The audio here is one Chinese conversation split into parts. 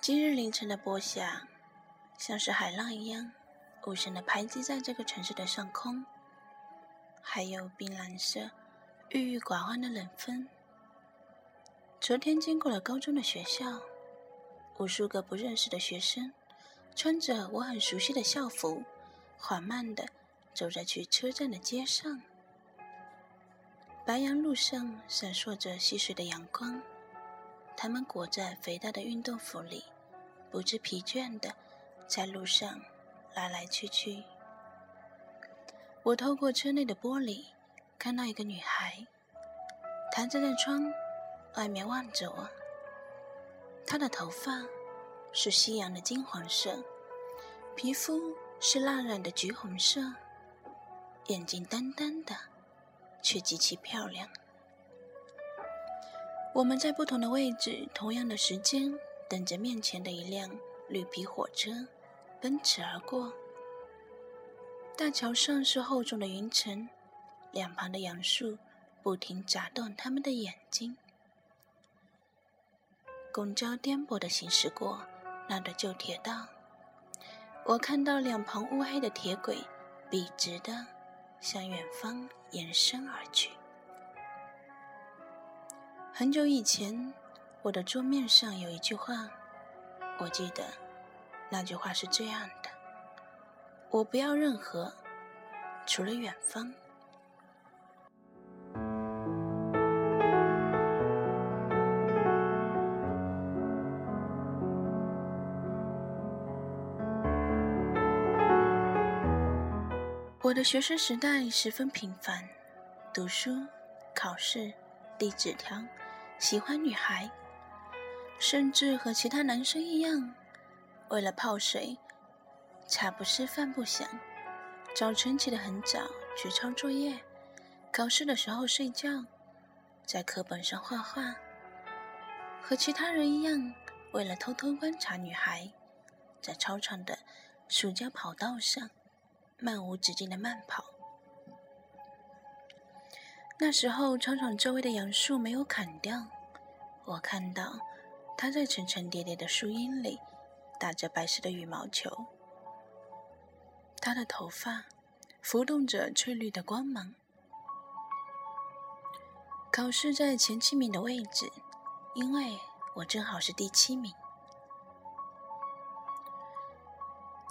今日凌晨的波霞，像是海浪一样，无声的拍击在这个城市的上空。还有冰蓝色、郁郁寡欢的冷风。昨天经过了高中的学校，无数个不认识的学生，穿着我很熟悉的校服，缓慢的走在去车站的街上。白杨路上闪烁着细碎的阳光，他们裹在肥大的运动服里，不知疲倦的在路上来来去去。我透过车内的玻璃看到一个女孩，她站在窗外面望着我。她的头发是夕阳的金黄色，皮肤是蜡染的橘红色，眼睛淡淡的，却极其漂亮。我们在不同的位置，同样的时间，等着面前的一辆绿皮火车奔驰而过。大桥上是厚重的云层，两旁的杨树不停眨动他们的眼睛。公交颠簸的行驶过那的旧铁道，我看到两旁乌黑的铁轨笔直的向远方延伸而去。很久以前，我的桌面上有一句话，我记得那句话是这样的。我不要任何，除了远方。我的学生时代十分平凡，读书、考试、递纸条，喜欢女孩，甚至和其他男生一样，为了泡水。茶不思饭不想，早晨起得很早去抄作业，考试的时候睡觉，在课本上画画。和其他人一样，为了偷偷观察女孩，在操场的塑胶跑道上漫无止境的慢跑。那时候操场周围的杨树没有砍掉，我看到它在层层叠叠的树荫里打着白色的羽毛球。他的头发浮动着翠绿的光芒。考试在前七名的位置，因为我正好是第七名。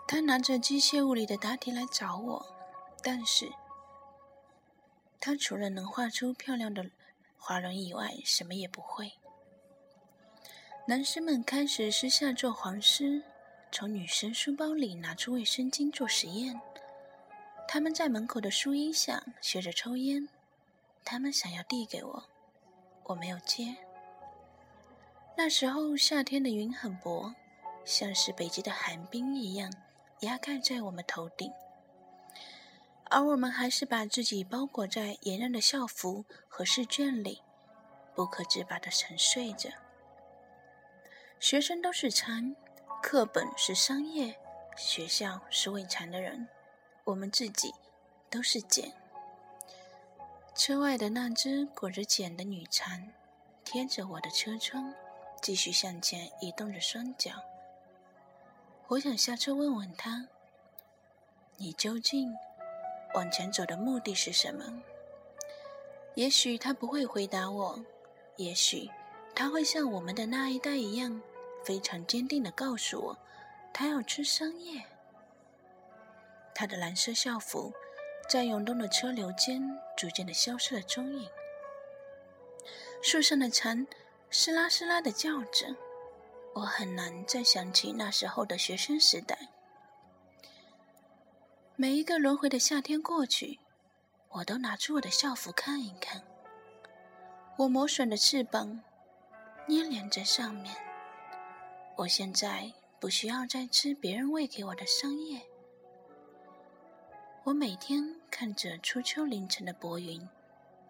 他拿着机械物理的答题来找我，但是他除了能画出漂亮的滑轮以外，什么也不会。男生们开始私下做黄丝。从女生书包里拿出卫生巾做实验，他们在门口的树荫下学着抽烟。他们想要递给我，我没有接。那时候夏天的云很薄，像是北极的寒冰一样压盖在我们头顶，而我们还是把自己包裹在炎热的校服和试卷里，不可自拔的沉睡着。学生都是馋。课本是商业，学校是为馋的人，我们自己都是茧。车外的那只裹着茧的女蚕，贴着我的车窗，继续向前移动着双脚。我想下车问问她：“你究竟往前走的目的是什么？”也许她不会回答我，也许她会像我们的那一代一样。非常坚定的告诉我，他要吃桑叶。他的蓝色校服在涌动的车流间逐渐的消失了踪影。树上的蝉嘶啦嘶啦的叫着，我很难再想起那时候的学生时代。每一个轮回的夏天过去，我都拿出我的校服看一看，我磨损的翅膀粘连在上面。我现在不需要再吃别人喂给我的桑叶。我每天看着初秋凌晨的薄云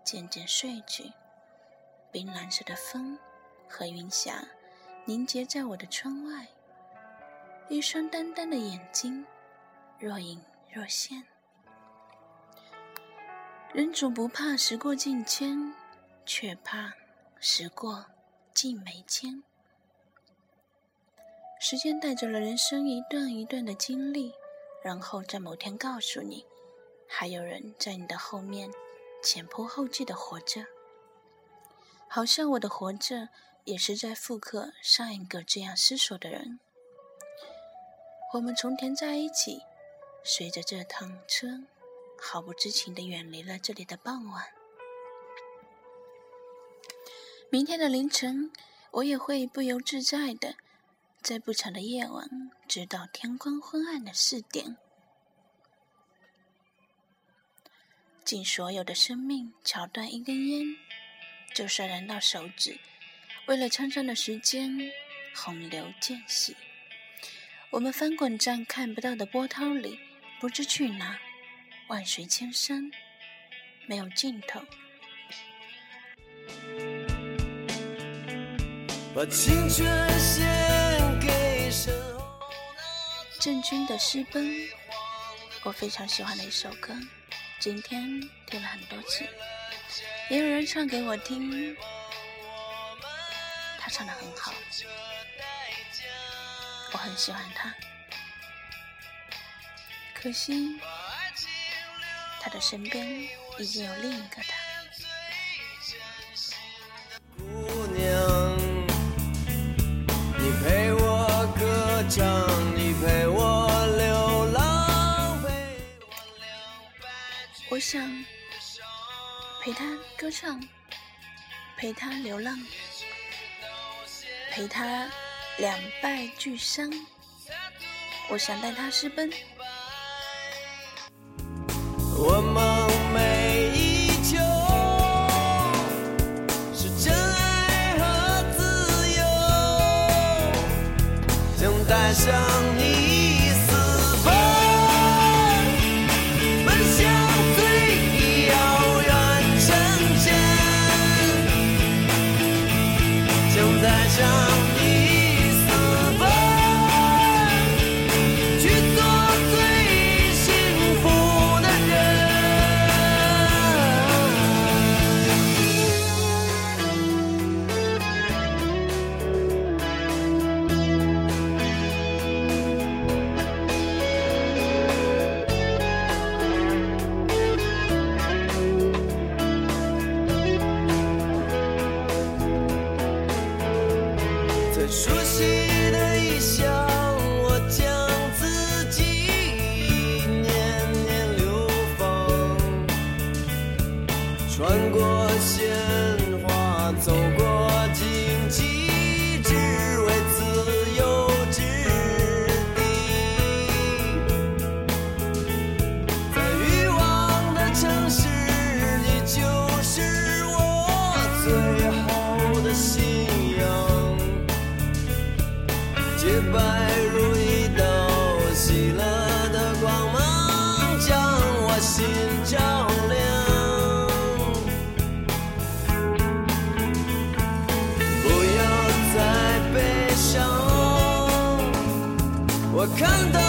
渐渐睡去，冰蓝色的风和云霞凝结在我的窗外，一双淡淡的眼睛若隐若现。人总不怕时过境迁，却怕时过境没迁。时间带走了人生一段一段的经历，然后在某天告诉你，还有人在你的后面前仆后继的活着。好像我的活着也是在复刻上一个这样思索的人。我们从前在一起，随着这趟车，毫不知情的远离了这里的傍晚。明天的凌晨，我也会不由自在的，在不长的夜晚，直到天光昏暗的四点，尽所有的生命，挑断一根烟。就算燃到手指，为了长长的时间，洪流渐息。我们翻滚在看不到的波涛里，不知去哪，万水千山，没有尽头。把青春献给郑钧的《私奔》，我非常喜欢的一首歌，今天听了很多次。也有人唱给我听，他唱的很好，我很喜欢他。可惜，他的身边已经有另一个他。想。陪他歌唱，陪他流浪，陪他两败俱伤。我想带他私奔。我梦寐以求是真爱和自由，想带上爱如一道喜乐的光芒将我心照亮。不要再悲伤我看到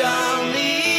on.